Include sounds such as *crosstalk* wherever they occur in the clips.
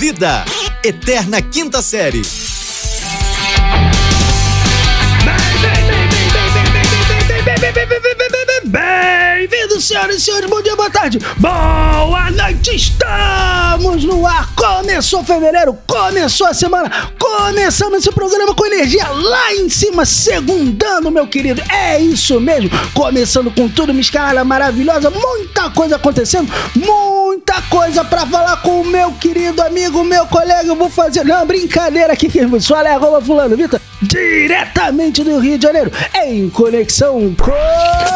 Vida, Eterna Quinta Série. Senhoras e senhores, bom dia, boa tarde, boa noite, estamos no ar, começou fevereiro, começou a semana, começamos esse programa com energia lá em cima, segundando, meu querido, é isso mesmo, começando com tudo, uma escala maravilhosa, muita coisa acontecendo, muita coisa pra falar com o meu querido amigo, meu colega, eu vou fazer, não, brincadeira aqui, que vos fala é arroba fulano, Vitor, diretamente do Rio de Janeiro, em conexão com...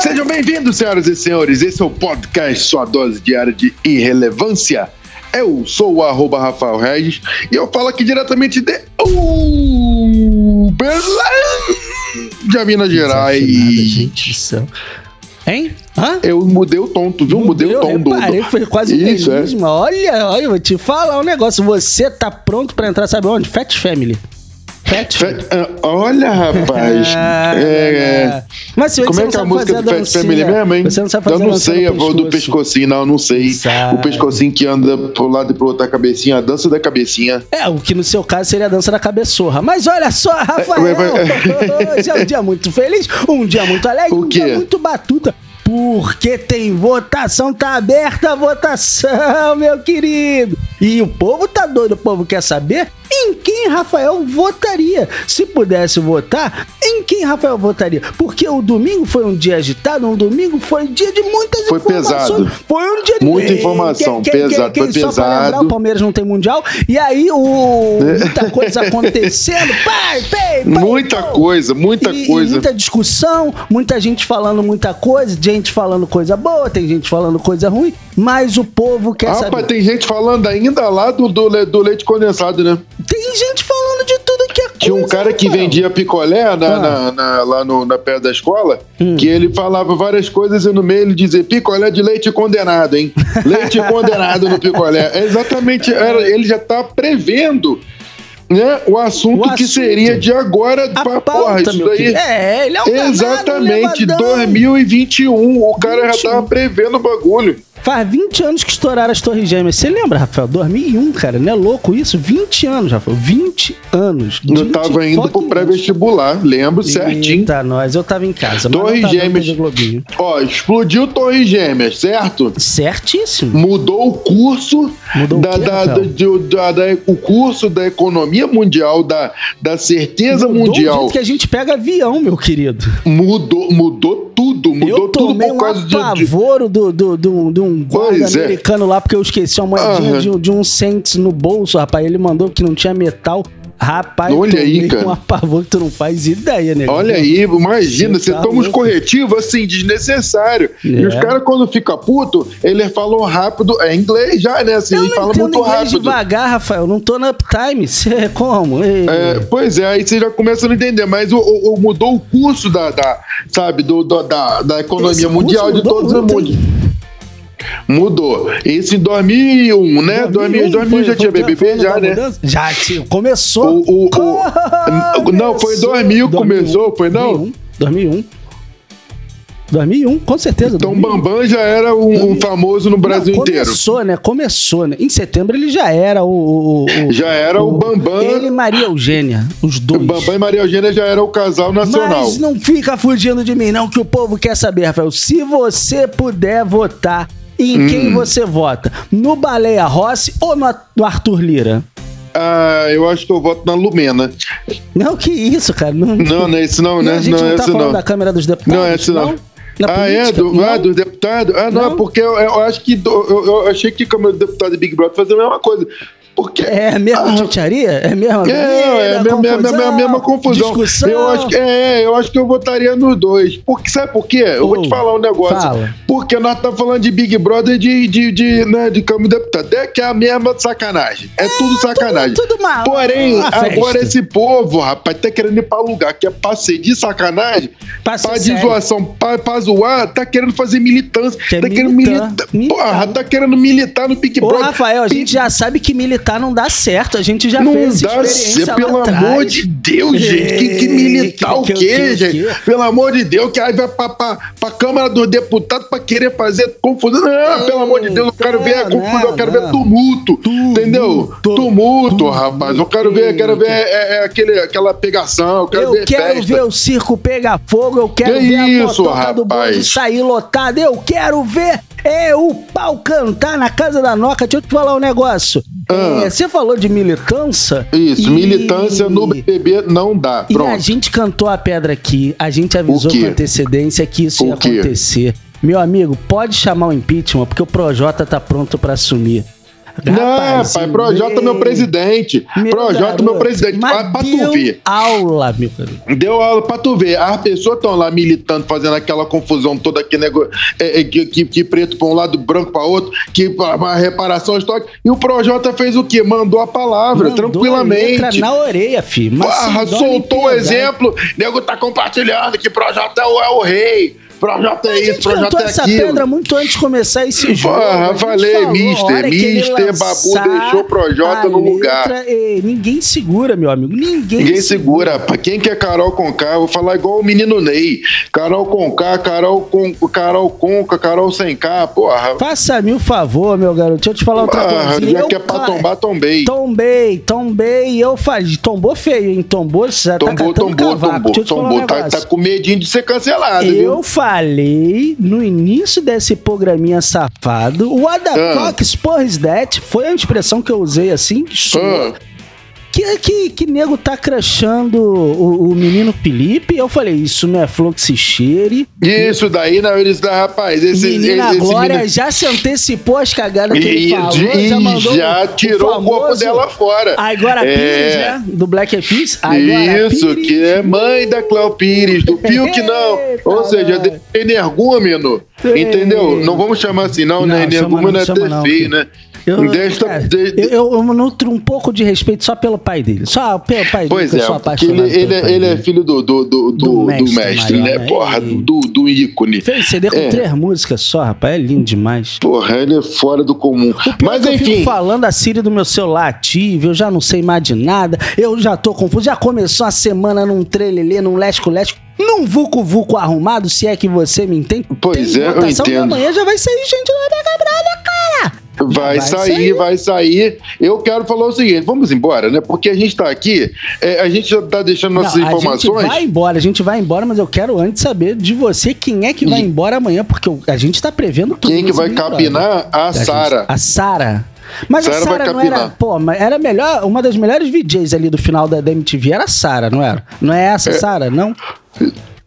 Sejam bem-vindos, senhoras e senhores. Esse é o podcast Sua Dose Diária de Irrelevância. Eu sou o arroba Rafael Regis e eu falo aqui diretamente de Uberlândia, Minas Gerais. gente do céu. Hein? Hã? Eu mudei o tom, tu viu? Mudei o tom do. reparei, do- foi quase Isso, é. mesmo. Olha, olha, eu vou te falar um negócio. Você tá pronto pra entrar, sabe onde? Fat Family. Fat Fe- ah, Olha, rapaz. *laughs* É, é. Mas se Como é que é a música do Fat Family mesmo, hein? Você não sabe fazer eu não sei a voz do pescocinho, não, eu não sei. Sabe. O pescocinho que anda pro lado e pro outro da cabecinha, a dança da cabecinha. É, o que no seu caso seria a dança da cabeçorra. Mas olha só, Rafael, É, *laughs* hoje é um dia muito feliz, um dia muito alegre, um dia muito batuta. Porque tem votação, tá aberta a votação, meu querido. E o povo tá doido, o povo quer saber em quem Rafael votaria. Se pudesse votar, em quem Rafael votaria? Porque o domingo foi um dia agitado, um domingo foi um dia de muitas Foi informações. pesado. Foi um dia de Muita informação, pesado, foi Só pra lembrar, pesado. o Palmeiras não tem mundial. E aí, o, *laughs* muita coisa acontecendo. Pai, pai, pai, Muita pô. coisa, muita E- e coisa. muita discussão, muita gente falando muita coisa, gente falando coisa boa, tem gente falando coisa ruim, mas o povo quer Rapaz, saber. tem gente falando ainda lá do, do, do leite condensado, né? Tem gente falando de tudo que é coisa. Tinha um cara que Rafael. vendia picolé na, Ah. na- na- lá no, na perto da escola, Hum. que ele falava várias coisas e no meio ele dizia picolé de leite condenado, hein? *laughs* Leite condenado no picolé. É exatamente, era- ele já tá prevendo né, o, assunto O que assunto. seria de agora A pra pauta, porra. Isso daí. É, ele é um danado, Exatamente, levadão. 2021. O cara 21. já tava prevendo o bagulho. Faz 20 anos que estouraram as Torres Gêmeas. Você lembra, Rafael? 2001, cara. Não é louco isso? 20 anos, Rafael. 20 anos. Eu 20 tava indo pro pré-vestibular, lembro certinho. Eita, nós. Eu tava em casa. Torres Gêmeas. Ó, explodiu Torres Gêmeas, certo? Certíssimo. Mudou o curso Mudou o da, quê, da, Rafael? da- de- da- da- o curso da economia mundial, da, da certeza Mudou o mundial. jeito que a gente pega avião, meu querido. Mudou, mudou tudo, mudou eu tudo por um causa de, de- apavoro do, do, do, de um guarda é. americano lá, porque eu esqueci uma moedinha Aham. de, de um cents no bolso, rapaz. Ele mandou que não tinha metal. Rapaz, Olha aí, cara. um apavoro que tu não faz ideia, né? Olha aí, imagina, Você você tá toma uns louco. corretivos assim, desnecessário. E É. os caras, quando fica puto, eles falam rápido, é inglês já, né? Assim, Eu falam entendo muito inglês rápido. devagar, Rafael. Não tô no uptime. *laughs* É como? É, pois é, aí você já começa a não entender, mas o, o- o- mudou o curso da, da sabe, do, do- da, da economia Esse mundial de todos os mundos. Mudou. Isso em 2001, né? 2000, 2000 foi- já tinha BBB, já, né? mudança? Já tinha. Começou. O, o, o- não, foi 2000 que começou, foi não? 2001. 2001, com certeza. Então 2001. Bambam já era um, um famoso no Brasil Não, inteiro. Começou, né? Começou, né? Em setembro ele já era o. o- o- Já era o Bambam. Ele e Maria Eugênia, os dois. Bambam e Maria Eugênia já era o casal nacional. Mas não fica fugindo de mim, não, que o povo quer saber, Rafael. Se você puder votar, em Hum. quem você vota? No Baleia Rossi ou no, Arthur Lira? Ah, eu acho que eu voto na Lumena. Não, que isso, cara. Não, Não, não é esse não, Não, né? a gente Não não, é tá falando não. da Câmara dos Deputados? Não, é esse não. Na ah, é? política? Do, ah, Não? do deputado? Ah, não, Não? porque eu, eu acho que. do- eu, eu achei que como deputado e Big Brother fazia a mesma coisa. Porque. É mesmo Ah, tchutcharia? É mesmo? É, é a mesma, mesma, mesma, mesma confusão. Discussão. Eu acho, que- é, eu acho que eu votaria nos dois. Porque, sabe por quê? Eu vou Oh, te falar um negócio. fala. Porque nós estamos falando de Big Brother e de, de, de, né, de Câmara de Deputado. É que é a mesma sacanagem. É, tudo sacanagem. tudo mal. Porém, Uma festa. agora esse povo, rapaz, tá querendo ir pra lugar que é pra ser de sacanagem, Pra ser pra de zoação, pra, pra zoar, tá querendo fazer militância. Quer tá querendo militar, militar. militar. Porra, tá querendo militar no Big Ô, Brother. Rafael, a gente já sabe que militar militar não dá certo. A gente já Não fez dá experiência certo, pelo atrás. amor de Deus, gente. Que, que É, militar o que- que- quê, que- gente? que- Pelo amor de Deus, que aí vai pra, pra, pra Câmara dos Deputados pra querer fazer confusão. Não, pelo amor de Deus, eu quero ver a não, confusão, eu quero não. ver tumulto. entendeu? Tumulto, rapaz. Eu quero ver, eu quero ver é, é, aquele, aquela pegação, eu quero Eu ver quero festa. ver o circo pegar fogo, eu quero Que ver a isso, motoca do rapaz? bonde sair lotada, eu quero ver é, o pau cantar na casa da Noca. Deixa eu te falar um negócio. Ah. É, você falou de militância. Isso, e- militância no BBB não dá. E a Pronto. gente cantou a pedra aqui, a gente avisou com antecedência que isso O ia quê? acontecer. Meu amigo, pode chamar o impeachment, porque o Projota tá pronto pra assumir. Não, pai, Projota é meu presidente. Projota é meu presidente. Mas Pra, deu tu ver. aula, meu garoto. Deu aula pra tu ver. As pessoas estão lá militando, fazendo aquela confusão toda aqui, nego... é, é, que, que, que preto pra um lado, branco pra outro, que pra reparação histórica. E o Projota fez o quê? Mandou a palavra, Mandou a tranquilamente. letra na orelha, filho. Mas Porra, soltou o exemplo. Nego tá compartilhando que Projota é o, é o rei. Projota é isso, Projota cantou é essa aquilo. pedra muito antes de começar esse jogo. Porra, falei, falou, mister, mister, lançar Babu deixou o Projota no lugar. letra, eh, ninguém segura, meu amigo. Ninguém, Ninguém segura. Pra quem quer Carol Conká, eu vou falar igual o menino Ney. Carol Conká, Carol, Con, Carol Conca, Carol sem K, porra. Faça-me o favor, meu garoto. Deixa eu te falar outra Ah, coisa. já Eu, que é pra tombar, tombei. Tombei, tombei, eu faz. Tombou feio, hein? Tombou, você já tá Tombou, tombou, tombou, eu um tombou. Tá, tá com medinho de ser cancelado, Eu viu? Falei no início desse programinha safado, what the Ah. is that? Foi a expressão que eu usei assim. Ah, Que, que, que nego tá crachando o, o menino Felipe? Eu falei, isso não é fluxicheire. isso daí, não, eles da rapaz. Esse, Menina esse, Glória menino- já se antecipou as cagadas que ele E, falou, e já mandou já tirou o corpo famoso dela fora. Agora É. Pires, né? Do Black Eyed Peas. Agora Isso, Pires. que é mãe da Cléo Pires, do Fiuk *laughs* não. Ou seja, energúmeno. Entendeu? Não vamos chamar assim, não, né? Não, chama Energúmeno não, é não, feio, né? Eu, Desta- cara, de- eu, eu, eu nutro um pouco de respeito só pelo pai dele. Só pelo pai Pois dele, que é, ele, ele, pai ele é filho do, do, do, do, Do mestre mestre, né? Porra, Ele- do, do ícone. Fez CD com É. três músicas só, rapaz. É lindo demais. Porra, ele é fora do comum. Mas é que eu fico enfim, falando a Siri do meu celular ativo, eu já não sei mais de nada, eu já tô confuso. Já começou a semana num trelelê, num lesco-lesco, num vucu-vucu arrumado, se é que você me entende. Pois Tem é, eu e entendo. amanhã já vai sair gente lá da quebrada. Vai, vai sair, sair. vai sair. Eu quero falar o seguinte: vamos embora, né? Porque a gente tá aqui, é, a gente já tá deixando nossas Não, A informações. gente vai embora, a gente vai embora, mas eu quero antes saber de você quem é que vai E- embora amanhã, porque a gente tá prevendo tudo. Quem que vai capinar? A gente- Sara. A Sara. Mas Sara a Sara não era, pô, mas era melhor, uma das melhores VJs ali do final da, da MTV era a Sara, não era? Não é essa, Sara, não?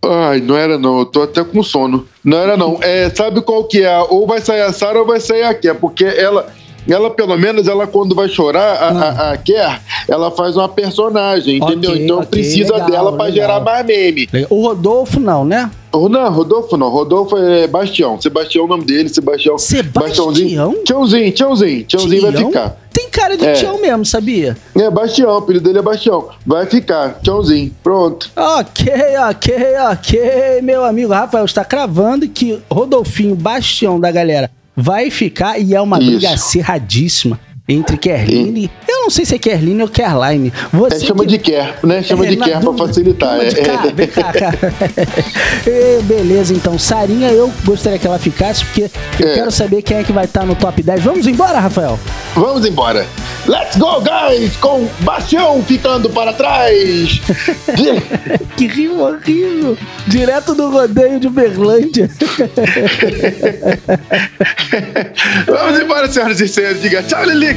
Ai, não era não, eu tô até com sono. Não era não. É, sabe qual que é? Ou vai sair a Sara ou vai sair a Ké, porque ela, ela pelo menos, ela quando vai chorar, a, a, a Ké, ela faz uma personagem, entendeu? Ah. Ok, então ok, precisa legal, dela pra legal. gerar mais meme. O Rodolfo não, né? Não, Rodolfo não. Rodolfo é Bastião. Sebastião é o nome dele, Sebastião. Sebastião? Tchãozinho, Tchãozinho. Tchãozinho vai Tião? ficar. Cara de É. Tião mesmo, sabia? É Bastião, o apelido dele é Bastião. Vai ficar, Tchãozinho. Pronto. Ok, ok, ok, meu amigo Rafael está cravando que Rodolfinho Bastião da galera vai ficar e é uma Isso. briga acirradíssima entre Kerline. Eu não sei se é Kerline ou Kerline. Você É, chama que- de Ker, né? Chama É, de Ker pra facilitar. É, cá, é. vem cá, cara. *laughs* É, Beleza, então. Sarinha, eu gostaria que ela ficasse, porque eu É. quero saber quem é que vai estar no top 10. Vamos embora, Rafael? Vamos embora. Let's go, guys! Com Bastião ficando para trás. *laughs* Que rimo horrível. Direto do rodeio de Berlândia. *laughs* Vamos embora, senhoras e senhores. Diga tchau, Lilica.